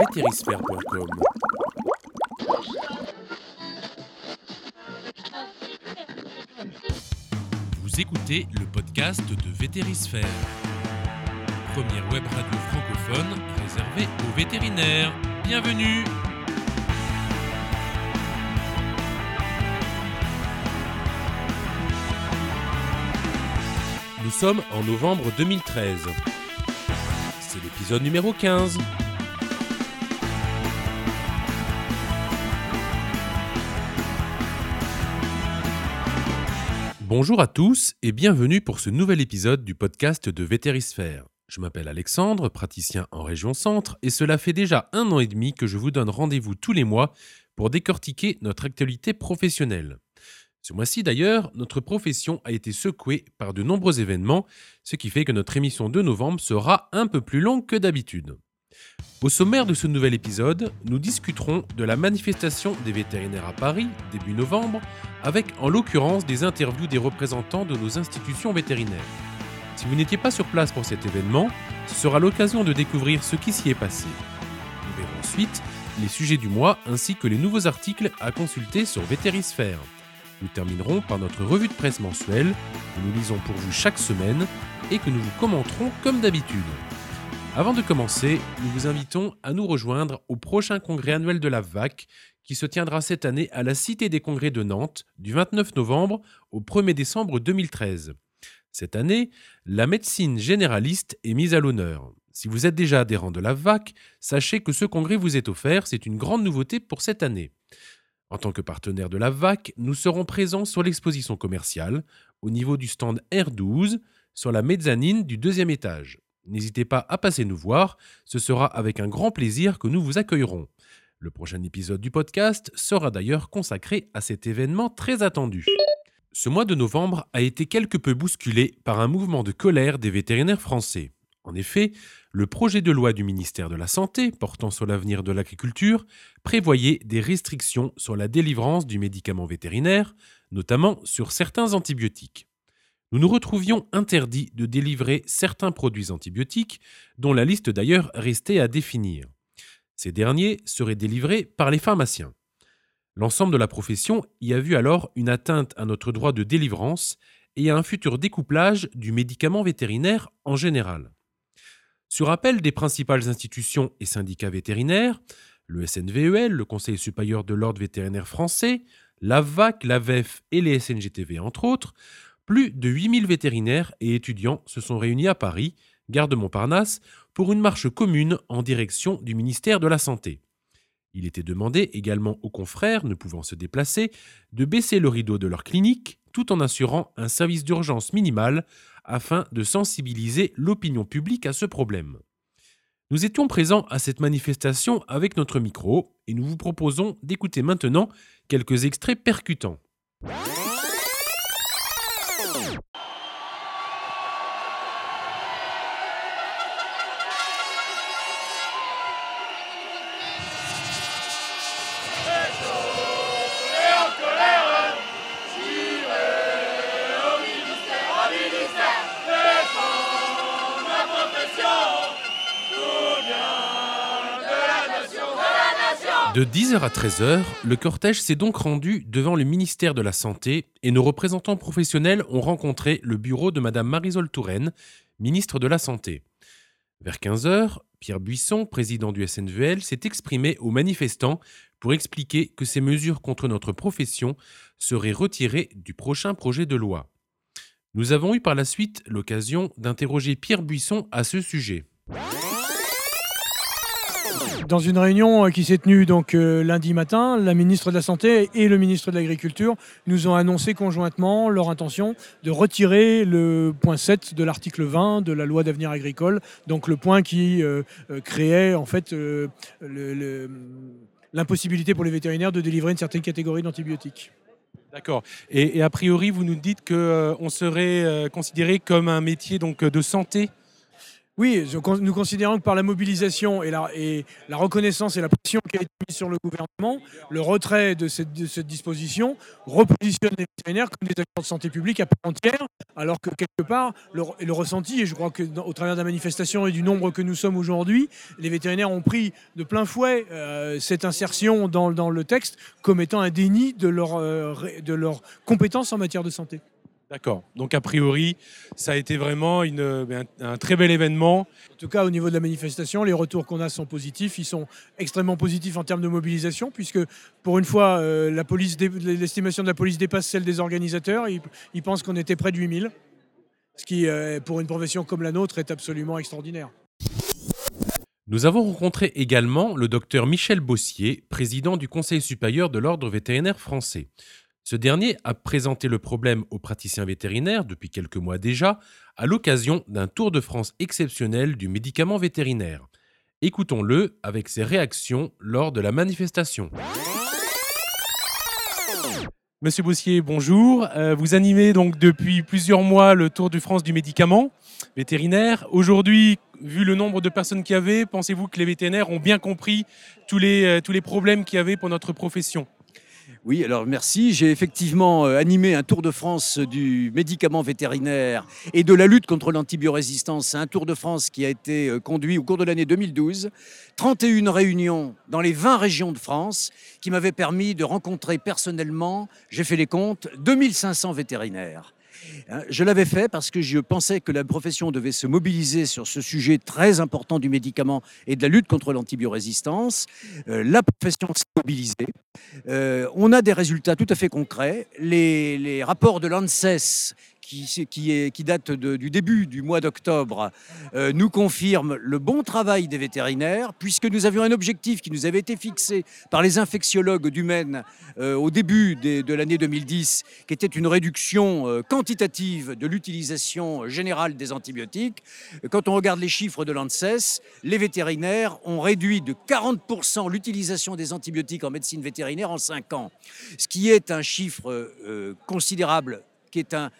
vétérisphère.com. Vous écoutez le podcast de Vétérisphère, première web radio francophone réservée aux vétérinaires. Bienvenue Nous sommes en novembre 2013. C'est l'épisode numéro 15. Bonjour à tous et bienvenue pour ce nouvel épisode du podcast de Vétérisphère. Je m'appelle Alexandre, praticien en région centre, et cela fait déjà un an et demi que je vous donne rendez-vous tous les mois pour décortiquer notre actualité professionnelle. Ce mois-ci d'ailleurs, notre profession a été secouée par de nombreux événements, ce qui fait que notre émission de novembre sera un peu plus longue que d'habitude. Au sommaire de ce nouvel épisode, nous discuterons de la manifestation des vétérinaires à Paris, début novembre, avec en l'occurrence des interviews des représentants de nos institutions vétérinaires. Si vous n'étiez pas sur place pour cet événement, ce sera l'occasion de découvrir ce qui s'y est passé. Nous verrons ensuite les sujets du mois ainsi que les nouveaux articles à consulter sur Vétérisphère. Nous terminerons par notre revue de presse mensuelle, que nous lisons pour vous chaque semaine et que nous vous commenterons comme d'habitude. Avant de commencer, nous vous invitons à nous rejoindre au prochain congrès annuel de la VAC qui se tiendra cette année à la Cité des Congrès de Nantes du 29 novembre au 1er décembre 2013. Cette année, la médecine généraliste est mise à l'honneur. Si vous êtes déjà adhérent de la VAC, sachez que ce congrès vous est offert, c'est une grande nouveauté pour cette année. En tant que partenaire de la VAC, nous serons présents sur l'exposition commerciale, au niveau du stand R12, sur la mezzanine du deuxième étage. N'hésitez pas à passer nous voir, ce sera avec un grand plaisir que nous vous accueillerons. Le prochain épisode du podcast sera d'ailleurs consacré à cet événement très attendu. Ce mois de novembre a été quelque peu bousculé par un mouvement de colère des vétérinaires français. En effet, le projet de loi du ministère de la Santé portant sur l'avenir de l'agriculture prévoyait des restrictions sur la délivrance du médicament vétérinaire, notamment sur certains antibiotiques. Nous nous retrouvions interdits de délivrer certains produits antibiotiques, dont la liste d'ailleurs restait à définir. Ces derniers seraient délivrés par les pharmaciens. L'ensemble de la profession y a vu alors une atteinte à notre droit de délivrance et à un futur découplage du médicament vétérinaire en général. Sur appel des principales institutions et syndicats vétérinaires, le SNVEL, le Conseil supérieur de l'ordre vétérinaire français, l'AVAC, l'AVEF et les SNGTV entre autres, plus de 8000 vétérinaires et étudiants se sont réunis à Paris, gare de Montparnasse, pour une marche commune en direction du ministère de la Santé. Il était demandé également aux confrères ne pouvant se déplacer de baisser le rideau de leur clinique tout en assurant un service d'urgence minimal afin de sensibiliser l'opinion publique à ce problème. Nous étions présents à cette manifestation avec notre micro et nous vous proposons d'écouter maintenant quelques extraits percutants. you De 10h à 13h, le cortège s'est donc rendu devant le ministère de la Santé et nos représentants professionnels ont rencontré le bureau de Mme Marisol Touraine, ministre de la Santé. Vers 15h, Pierre Buisson, président du SNVL, s'est exprimé aux manifestants pour expliquer que ces mesures contre notre profession seraient retirées du prochain projet de loi. Nous avons eu par la suite l'occasion d'interroger Pierre Buisson à ce sujet. Dans une réunion euh, qui s'est tenue donc euh, lundi matin, la ministre de la Santé et le ministre de l'Agriculture nous ont annoncé conjointement leur intention de retirer le point 7 de l'article 20 de la loi d'avenir agricole, donc le point qui euh, créait en fait l'impossibilité pour les vétérinaires de délivrer une certaine catégorie d'antibiotiques. D'accord. Et, a priori, vous nous dites qu'on serait considéré comme un métier donc de santé Oui, nous considérons que par la mobilisation et la, reconnaissance et la pression qui a été mise sur le gouvernement, le retrait de cette, disposition repositionne les vétérinaires comme des acteurs de santé publique à part entière, alors que quelque part, le, ressenti, et je crois qu'au travers de la manifestation et du nombre que nous sommes aujourd'hui, les vétérinaires ont pris de plein fouet euh, cette insertion dans, le texte comme étant un déni de leurs euh, de leur compétences en matière de santé. D'accord. Donc a priori, ça a été vraiment une, un, très bel événement. En tout cas, au niveau de la manifestation, les retours qu'on a sont positifs. Ils sont extrêmement positifs en termes de mobilisation, puisque pour une fois, euh, la police, l'estimation de la police dépasse celle des organisateurs. Ils, pensent qu'on était près de 8000, ce qui, euh, pour une profession comme la nôtre, est absolument extraordinaire. Nous avons rencontré également le docteur Michel Bossier, président du Conseil supérieur de l'Ordre vétérinaire français. Ce dernier a présenté le problème aux praticiens vétérinaires depuis quelques mois déjà, à l'occasion d'un Tour de France exceptionnel du médicament vétérinaire. Écoutons-le avec ses réactions lors de la manifestation. Monsieur Bossier, bonjour. Euh, vous animez donc depuis plusieurs mois le Tour de France du médicament vétérinaire. Aujourd'hui, vu le nombre de personnes qu'il y avait, pensez-vous que les vétérinaires ont bien compris tous les, euh, tous les problèmes qu'il y avait pour notre profession? Oui, alors merci. J'ai effectivement euh, animé un tour de France du médicament vétérinaire et de la lutte contre l'antibiorésistance. Un tour de France qui a été euh, conduit au cours de l'année 2012. 31 réunions dans les 20 régions de France qui m'avaient permis de rencontrer personnellement, j'ai fait les comptes, 2500 vétérinaires. Hein, je l'avais fait parce que je pensais que la profession devait se mobiliser sur ce sujet très important du médicament et de la lutte contre l'antibiorésistance. Euh, la profession s'est mobilisée. Euh, on a des résultats tout à fait concrets. Les, les rapports de l'ANSES qui, qui date du début du mois d'octobre, euh, nous confirme le bon travail des vétérinaires, puisque nous avions un objectif qui nous avait été fixé par les infectiologues du Maine euh, au début de l'année 2010, qui était une réduction euh, quantitative de l'utilisation générale des antibiotiques. Quand on regarde les chiffres de l'ANSES, les vétérinaires ont réduit de 40% l'utilisation des antibiotiques en médecine vétérinaire en 5 ans, ce qui est un chiffre considérable qui est un,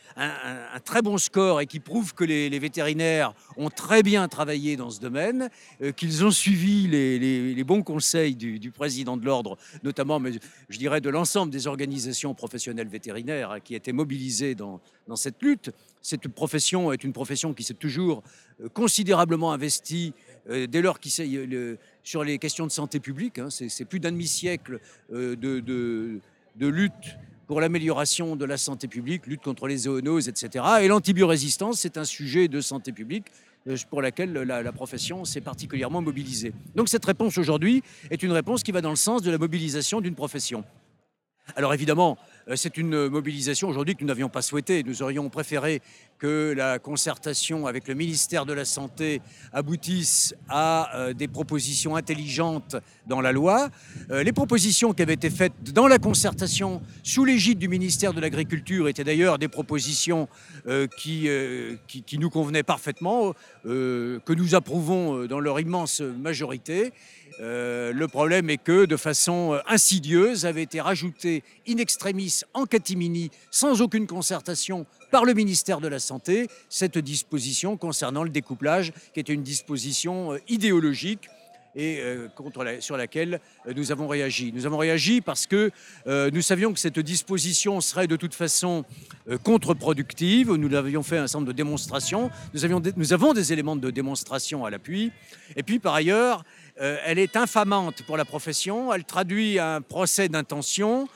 très bon score et qui prouve que les, vétérinaires ont très bien travaillé dans ce domaine, euh, qu'ils ont suivi les, bons conseils du, président de l'ordre, notamment, mais je dirais, de l'ensemble des organisations professionnelles vétérinaires hein, qui étaient mobilisées dans, cette lutte. Cette profession est une profession qui s'est toujours euh, considérablement investie euh, dès lors qu'il sur les questions de santé publique. Hein. c'est plus d'un demi-siècle de, de lutte pour l'amélioration de la santé publique, lutte contre les zoonoses, etc. Et l'antibiorésistance, c'est un sujet de santé publique euh, pour laquelle la, profession s'est particulièrement mobilisée. Donc cette réponse aujourd'hui est une réponse qui va dans le sens de la mobilisation d'une profession. Alors évidemment, c'est une mobilisation aujourd'hui que nous n'avions pas souhaitée. Nous aurions préféré que la concertation avec le ministère de la Santé aboutisse à euh, des propositions intelligentes dans la loi. Euh, les propositions qui avaient été faites dans la concertation sous l'égide du ministère de l'Agriculture étaient d'ailleurs des propositions qui, qui, nous convenaient parfaitement, que nous approuvons dans leur immense majorité. Le problème est que, de façon insidieuse, avait été rajouté in extremis en catimini, sans aucune concertation par le ministère de la Santé, cette disposition concernant le découplage, qui était une disposition euh, idéologique et euh, contre sur laquelle euh, nous avons réagi. Nous avons réagi parce que nous savions que cette disposition serait de toute façon contre-productive. Nous avions fait un certain nombre de démonstrations. Nous, avions nous avons des éléments de démonstration à l'appui. Et puis par ailleurs, elle est infamante pour la profession. Elle traduit un procès d'intention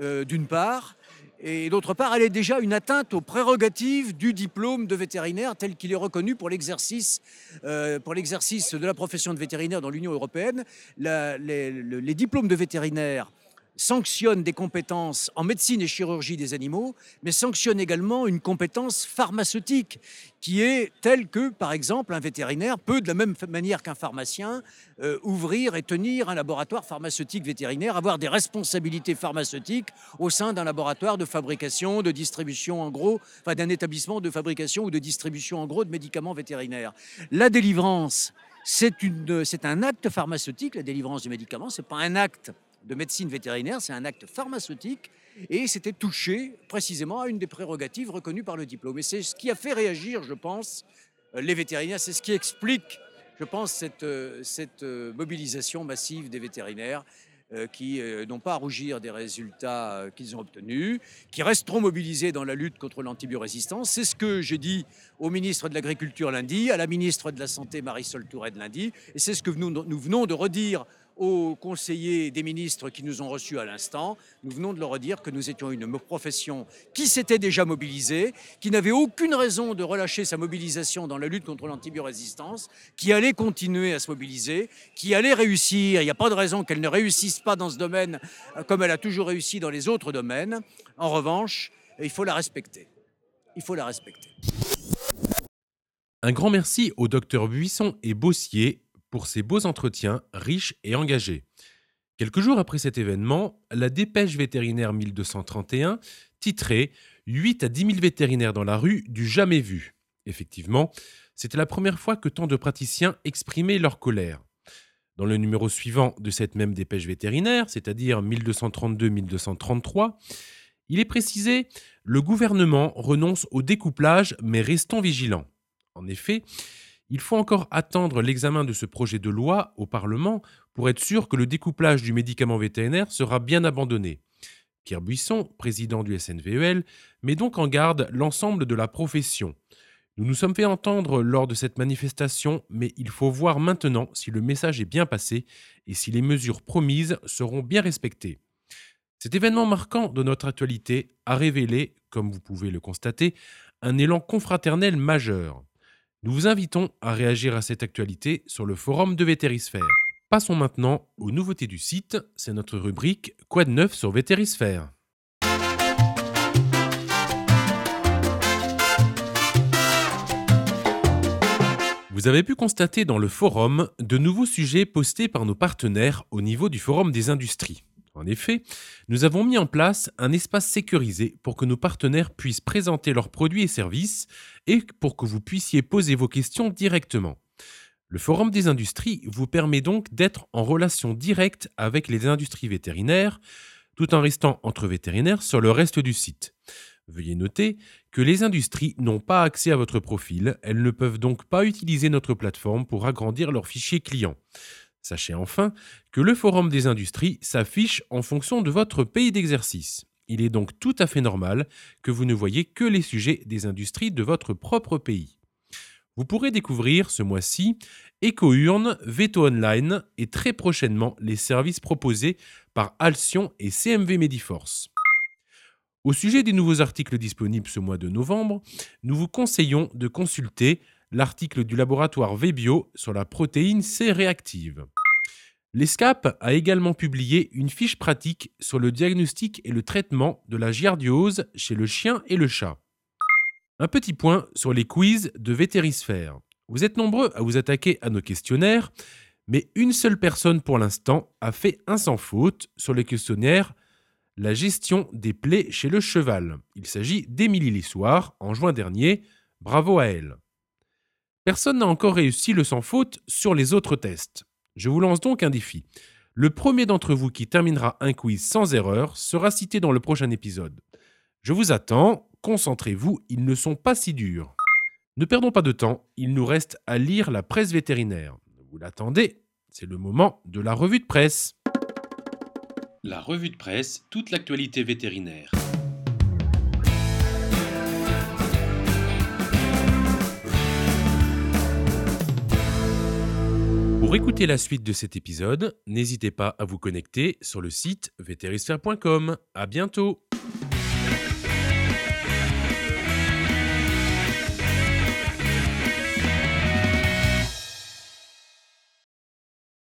euh, d'une part, et d'autre part, elle est déjà une atteinte aux prérogatives du diplôme de vétérinaire tel qu'il est reconnu pour l'exercice euh, pour l'exercice de la profession de vétérinaire dans l'Union européenne. les, diplômes de vétérinaire sanctionne des compétences en médecine et chirurgie des animaux, mais sanctionne également une compétence pharmaceutique qui est telle que, par exemple, un vétérinaire peut, de la même manière qu'un pharmacien, euh, ouvrir et tenir un laboratoire pharmaceutique vétérinaire, avoir des responsabilités pharmaceutiques au sein d'un laboratoire de fabrication, de distribution en gros, enfin d'un établissement de fabrication ou de distribution en gros de médicaments vétérinaires. La délivrance, c'est un acte pharmaceutique, la délivrance du médicament, ce n'est pas un acte de médecine vétérinaire, c'est un acte pharmaceutique et c'était touché précisément à une des prérogatives reconnues par le diplôme. Et c'est ce qui a fait réagir, je pense, euh, les vétérinaires. C'est ce qui explique, je pense, cette, euh, euh, mobilisation massive des vétérinaires qui n'ont pas à rougir des résultats qu'ils ont obtenus, qui resteront mobilisés dans la lutte contre l'antibiorésistance. C'est ce que j'ai dit au ministre de l'Agriculture lundi, à la ministre de la Santé Marisol Touraine lundi, et c'est ce que nous venons de redire aux conseillers des ministres qui nous ont reçus à l'instant. Nous venons de leur redire que nous étions une profession qui s'était déjà mobilisée, qui n'avait aucune raison de relâcher sa mobilisation dans la lutte contre l'antibiorésistance, qui allait continuer à se mobiliser, qui allait réussir. Il n'y a pas de raison qu'elle ne réussisse pas dans ce domaine euh, comme elle a toujours réussi dans les autres domaines. En revanche, il faut la respecter. Il faut la respecter. Un grand merci aux docteurs Buisson et Bossier pour ces beaux entretiens riches et engagés. Quelques jours après cet événement, la dépêche vétérinaire 1231 titrait 8 à 10 000 vétérinaires dans la rue du jamais vu. Effectivement, c'était la première fois que tant de praticiens exprimaient leur colère. Dans le numéro suivant de cette même dépêche vétérinaire, c'est-à-dire 1232-1233, il est précisé Le gouvernement renonce au découplage, mais restons vigilants. En effet, il faut encore attendre l'examen de ce projet de loi au Parlement pour être sûr que le découplage du médicament vétérinaire sera bien abandonné. Pierre Buisson, président du SNVEL, met donc en garde l'ensemble de la profession. Nous nous sommes fait entendre lors de cette manifestation, mais il faut voir maintenant si le message est bien passé et si les mesures promises seront bien respectées. Cet événement marquant de notre actualité a révélé, comme vous pouvez le constater, un élan confraternel majeur. Nous vous invitons à réagir à cette actualité sur le forum de Vétérisphère. Passons maintenant aux nouveautés du site, c'est notre rubrique Quoi de neuf sur Vétérisphère Vous avez pu constater dans le forum de nouveaux sujets postés par nos partenaires au niveau du forum des industries. En effet, nous avons mis en place un espace sécurisé pour que nos partenaires puissent présenter leurs produits et services et pour que vous puissiez poser vos questions directement. Le Forum des industries vous permet donc d'être en relation directe avec les industries vétérinaires, tout en restant entre vétérinaires sur le reste du site. Veuillez noter que les industries n'ont pas accès à votre profil, elles ne peuvent donc pas utiliser notre plateforme pour agrandir leurs fichiers clients. Sachez enfin que le Forum des industries s'affiche en fonction de votre pays d'exercice. Il est donc tout à fait normal que vous ne voyez que les sujets des industries de votre propre pays. Vous pourrez découvrir ce mois-ci EcoUrne, Veto Online et très prochainement les services proposés par Alcyon et CMV Mediforce. Au sujet des nouveaux articles disponibles ce mois de novembre, nous vous conseillons de consulter l'article du laboratoire VBio sur la protéine C réactive. L'ESCAP a également publié une fiche pratique sur le diagnostic et le traitement de la giardiose chez le chien et le chat. Un petit point sur les quiz de Vétérisphère. Vous êtes nombreux à vous attaquer à nos questionnaires, mais une seule personne pour l'instant a fait un sans faute sur le questionnaire La gestion des plaies chez le cheval. Il s'agit d'Émilie Lissoir en juin dernier. Bravo à elle. Personne n'a encore réussi le sans faute sur les autres tests. Je vous lance donc un défi. Le premier d'entre vous qui terminera un quiz sans erreur sera cité dans le prochain épisode. Je vous attends, concentrez-vous, ils ne sont pas si durs. Ne perdons pas de temps, il nous reste à lire la presse vétérinaire. Vous l'attendez, c'est le moment de la revue de presse. La revue de presse, toute l'actualité vétérinaire. Pour écouter la suite de cet épisode, n'hésitez pas à vous connecter sur le site vétérisphère.com. À bientôt!